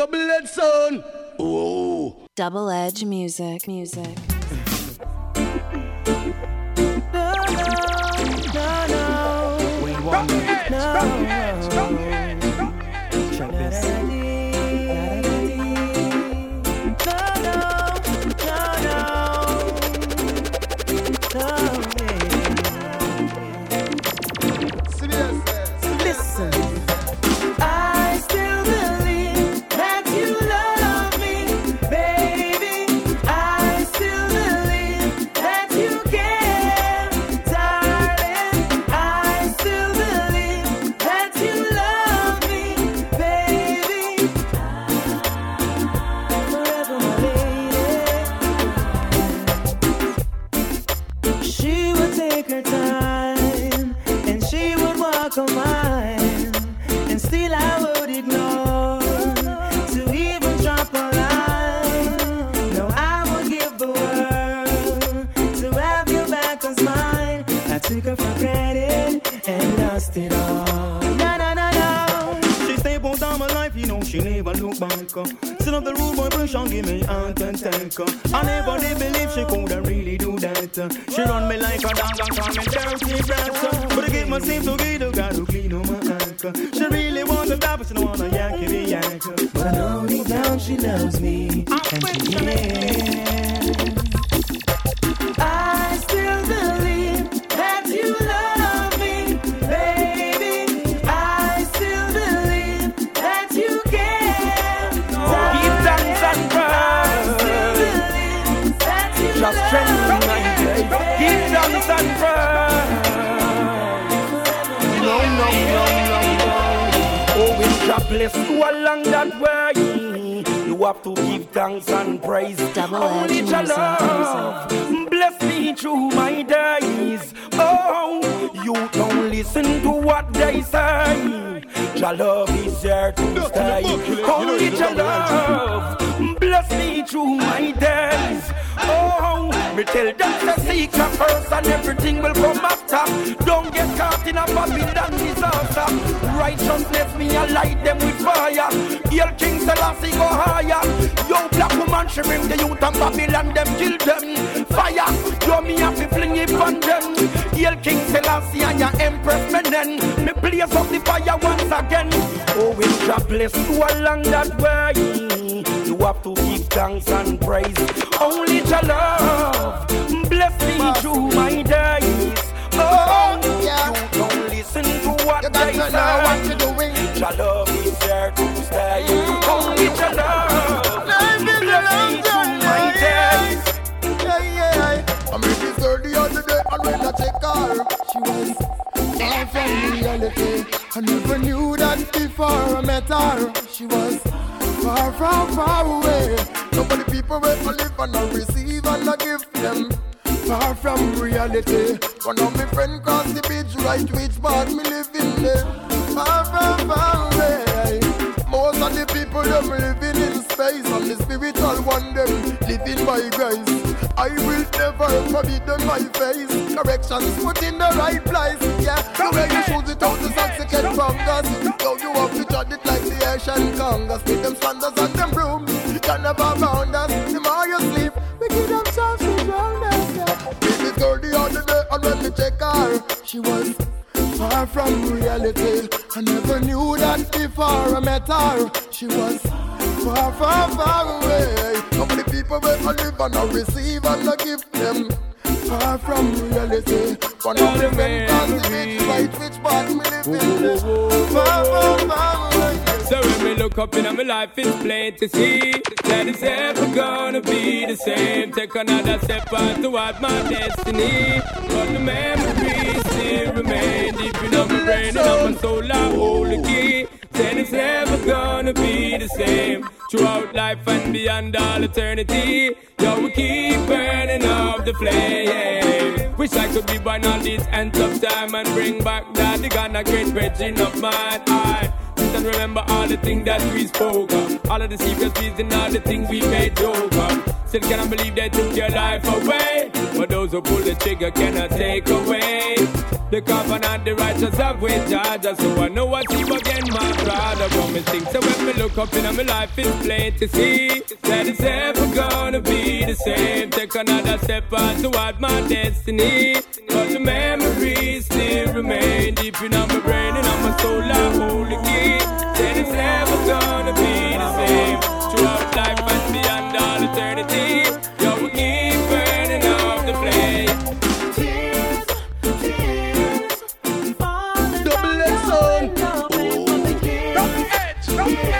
double edged sound. Oh. Double edge music, music. No, no, no. We want it. No, Sit of uh. the rude boy, push on, give me heart and tank. I never did believe she could have really do that. Uh. She run me like a dog and call me dirty brat. But I get my same to get a guy to clean up my act. Uh. She really wants to die, but she don't wanna yank it, yank. But I know deep down she loves me. And she cares. Oh, bless you along that way. You have to give thanks and praise. Double Only your love bless me through my days. Oh, you don't listen to what they say. Your love is there to stay. Only your love bless me through my days. Oh, me tell them to seek your first and everything will come after. Don't get caught in a Babylon disaster. Righteousness me I light them with fire. Hail King Selassie go higher. Yo, black woman, she bring the youth and Babylon, them kill them. Fire, yo, me have to fling it on them. Hail King Selassie and your Empress Menen. Me blaze up the fire once again. Oh, we shall bless you along that way. Have to give thanks and praise. Only your love bless me through my days. Oh, yeah. you don't listen to what you they say. Know what you're doing. Your love is there to stay. Only your love bless me through my days. Yeah, yeah. I met this girl the other day, and when I check her, she was far from reality. I never knew that before I met her. She was far from far away. Nobody people wait for live and I receive and I give them. Far from reality. One of my friend cross the bridge, right which part me living there. Far from far away. Most of the people them living in space and the spiritual one them living by grace. I will never forbid them my face. Corrections put in the right place. Yeah, the way you choose it out the socks you get from us. Asian Congress. With them standards and them brooms. You can never bound us. The more you sleep, we give them chance to drown us. Yeah. Baby girl the other day and when me check her, she was far from reality. I never knew that before I met her. She was far, far, far away. How many people will I live and I receive and I give them? Far from reality. One of the men can't see right which part me live in. Far, far, far up in my life, it's plain to see that it's ever gonna be the same. Take another step on toward my destiny, but the memories still remain deep in my brain and on my soul. I hold the key. Then it's never gonna be the same throughout life and beyond all eternity. Yo, we keep burning up the flame. Wish I could be born on this end of time and bring back that the Ghana great virgin of mine. And remember all the things that we spoke of. All of the secrets and all the things we made joke of. Still cannot believe they took your life away. But those who pull the trigger cannot take away. The covenant, the righteous have with Georgia. So I know I see again, my brother. But me so when me look up in my life, it's plain to see that it's ever gonna be the same. Take another step on toward my destiny. But the memories still remain deep in my brain and Rock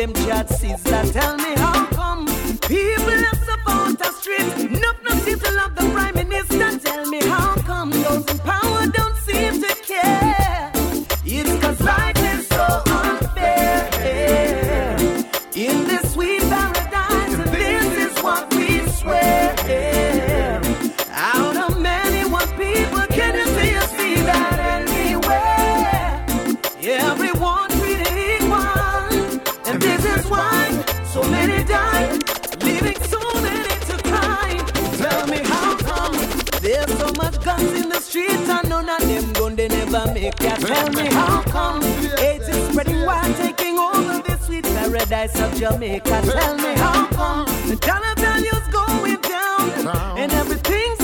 them judges that tell me guys of Jamaica, tell me how come the Jonathan you's going down. and everything's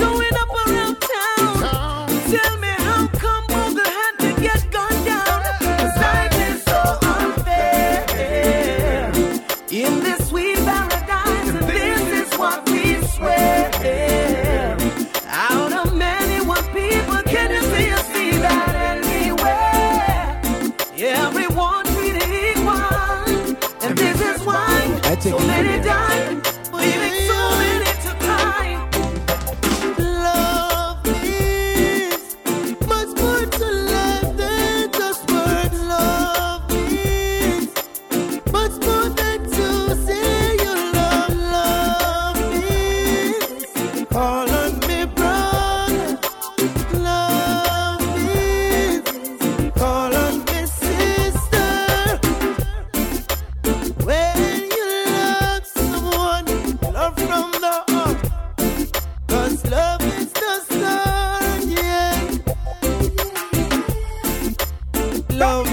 love.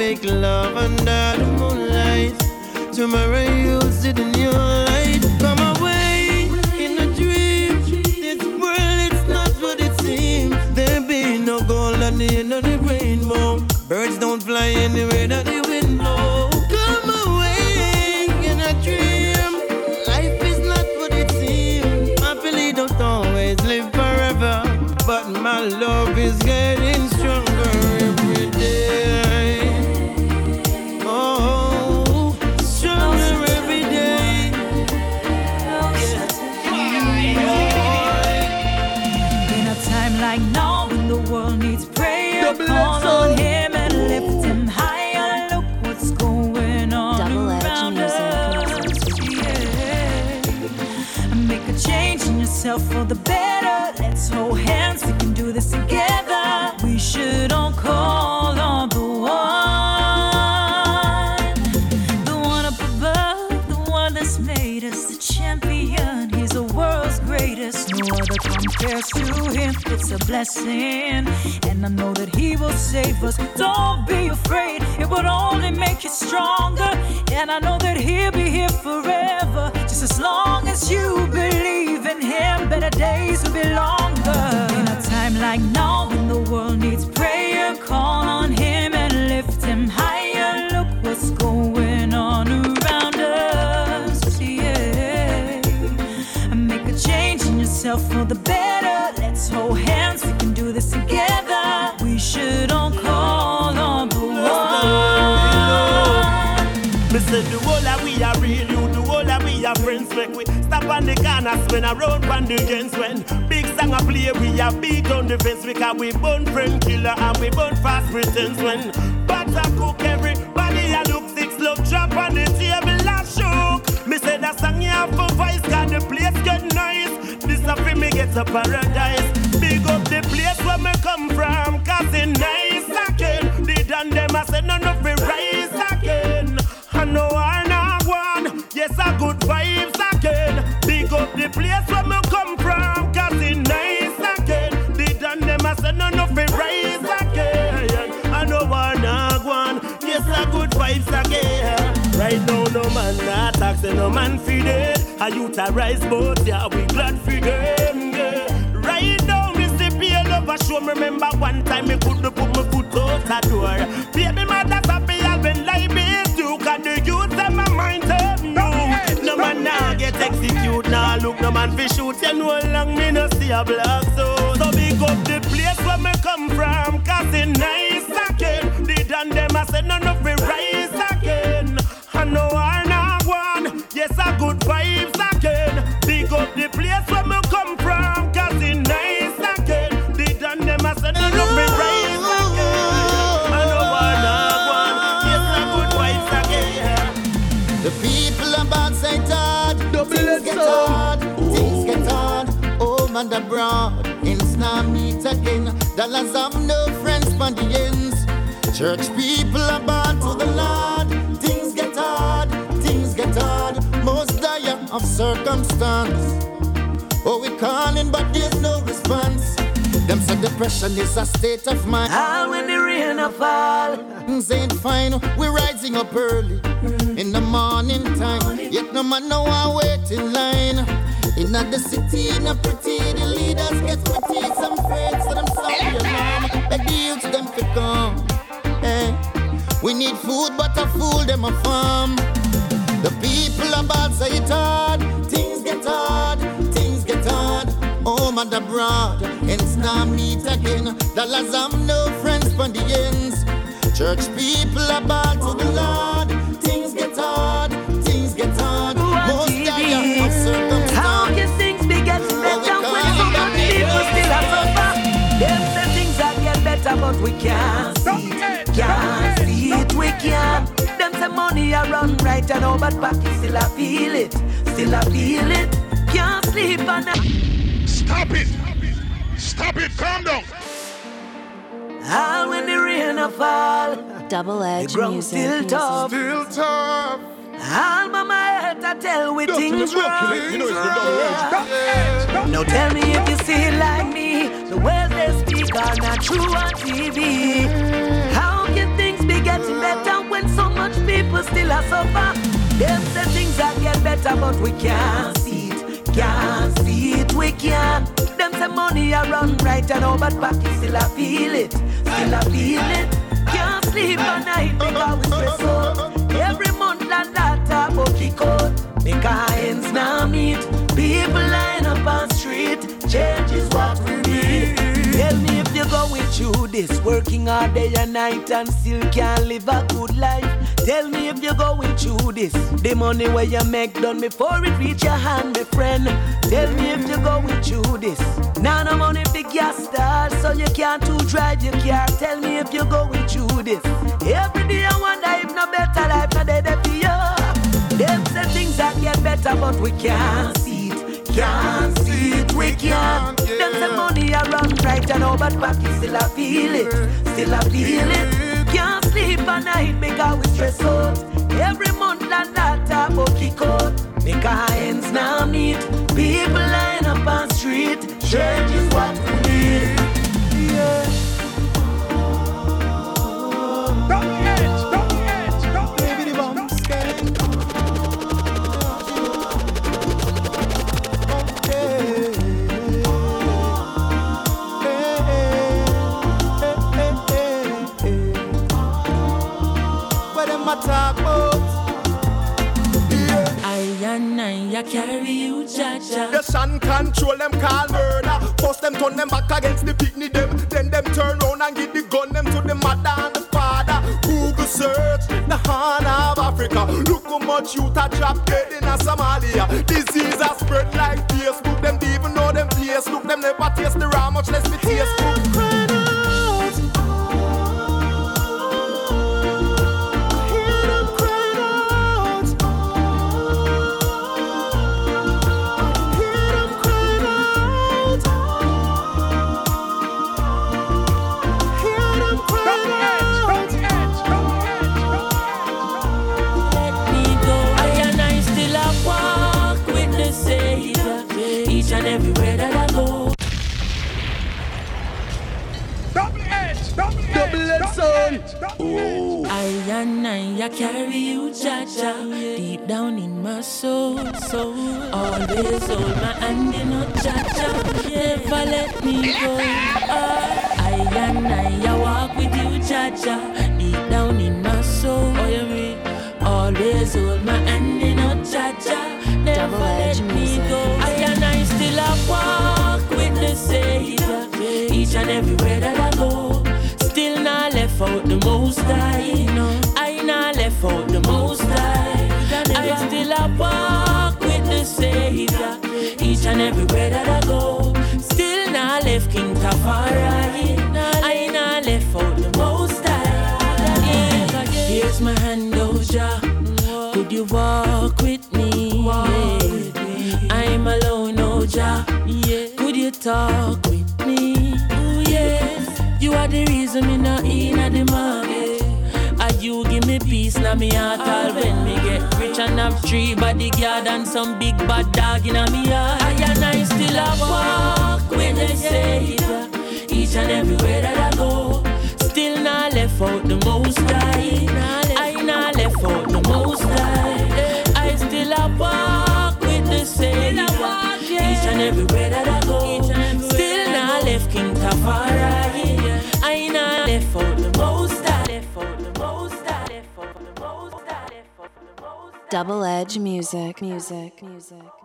Make love under the moonlight. Tomorrow you'll sit in your light. Come away in a dream. This world, it's not what it seems. There be no gold at the end of the rainbow. Birds don't fly anywhere that the wind blows. Come away in a dream. Life is not what it seems. Happily don't always live forever. But my love is getting now, when the world needs prayer, Double compares to him. It's a blessing, and I know that he will save us. Don't be afraid, it will only make you stronger. And I know that he'll be here forever, just as long as you believe in him. Better days will be longer. In a time like now, when the world needs prayer, call on him and lift him higher. Look what's going on yourself for the better. Let's hold hands, we can do this together. We should all call on the one. Me say the whole of we are real, you the whole of we are friends. Make we stop on the corner, I around on the ends when big song I play. We are beat on the fence because we burn friend killer and we burn fast pretense when butter cook everybody a look six love drop on the table and shook. Me say that song you have get to paradise. Big up the place where me come from, cause it nice again. The done them I say none of it rise again. I know I not one, yes I good vibes again. Big up the place where me come from, cause it nice again. The done them I say none of it rise again. I know I not one, yes I good vibes again. Right now no man not taxing no man feed it. I utilize both, yeah we glad for them. Pale over show. Me remember one time me could put my foot out the door. Baby mother happy I've been like this too. Cause the youth them my mind turn you. No man now get execute now. Look no man fi shoot. You know long me no see a black so. So big up the place where me come from. Cause it nice again. The done them I said none of abroad, now meet again. Dollars have no friends for the ends. Church people are bound to the Lord. Things get hard, things get hard. Most dire of circumstance. Oh, we calling, but there's no response. Them say depression is a state of mind. And when the rain a fall, Things ain't fine. We're rising up early in the morning time. Yet no man know I wait in line. In the city, in a pretty, the leaders get pretty. Some afraid, so them sound the alarm. Beg the youths them to come. Hey. We need food, but a fool them a farm. The people are bad, say it hard. Things get hard, things get hard. Oh, Home and abroad, ends now meet again. Dollars have no friends for the ends. Church people are bad to the Lord. We can't see it. Can't see it, we can't. Them say money a run right and all, but pocket still a feel it, still a feel it. Can't sleep and Stop it! Stop it! Calm down! All when the rain a fall. Double edge the ground music. still tough. Still tough. All mama head to tell we Dustin things is rocking it. You know it's the double edge. Double edge. Now tell me if you see it like me. The words they speak are not true on TV. How can things be getting better when so much people still are suffer? Them say things are get better, but we can't see it. Can't see it, we can't. Them say money are run right and all, but pocket still I feel it. Still I feel it. Can't sleep at night because we stress out. Every month and data book kick out. Make our ends now meet. People line up on street. Change is what we need. Going through this, working all day and night and still can't live a good life. Tell me if you're going through this. The money where you make done before it reach your hand, my friend. Tell me if you're going through this. Now no money big gas stars, so you can't to drive your car. Tell me if you're going through this. Every day I wonder if no better life no day for you. Them say things that get better, but we can't see it. Can't see it, we can't. Them say money I run right and all, but pocket still I feel it. Still I feel it. Can't sleep at night because we stress out. Every month and data but kick out. Make our ends now meet. People line up on street. Change carry you, Jaja. The sun control them call murder. First them turn them back against the picnic them. Then them turn round and give the gun them to the mother and the father. Google search the horn of Africa. Look how much youth a drop dead in a Somalia. Disease a spread like Facebook. Them even know them place. Look them never taste the raw, Oh. I and I, I carry you, Jaja, deep down in my soul, soul. Always hold my hand in a Jaja, never let me go. I and I, I walk with you, Jaja, deep down in my soul. Oh, you mean? Always hold my hand in a Jaja, never let me go. I and I still a walk with the Savior, each and everywhere that I most high. I not left out the most high. I still a walk with the Savior. Each and everywhere that I go. Still not left King Tafari. Peace now me heart all when me get rich and have three bodyguard and some big bad dog in me heart. I and I still a walk with the Savior. Each and everywhere that I go. Still not left out the most high. I not left out the most high. I still a walk with the Savior. Each and everywhere that I go. Still not left King Tafari. Double edge music. Music. Music.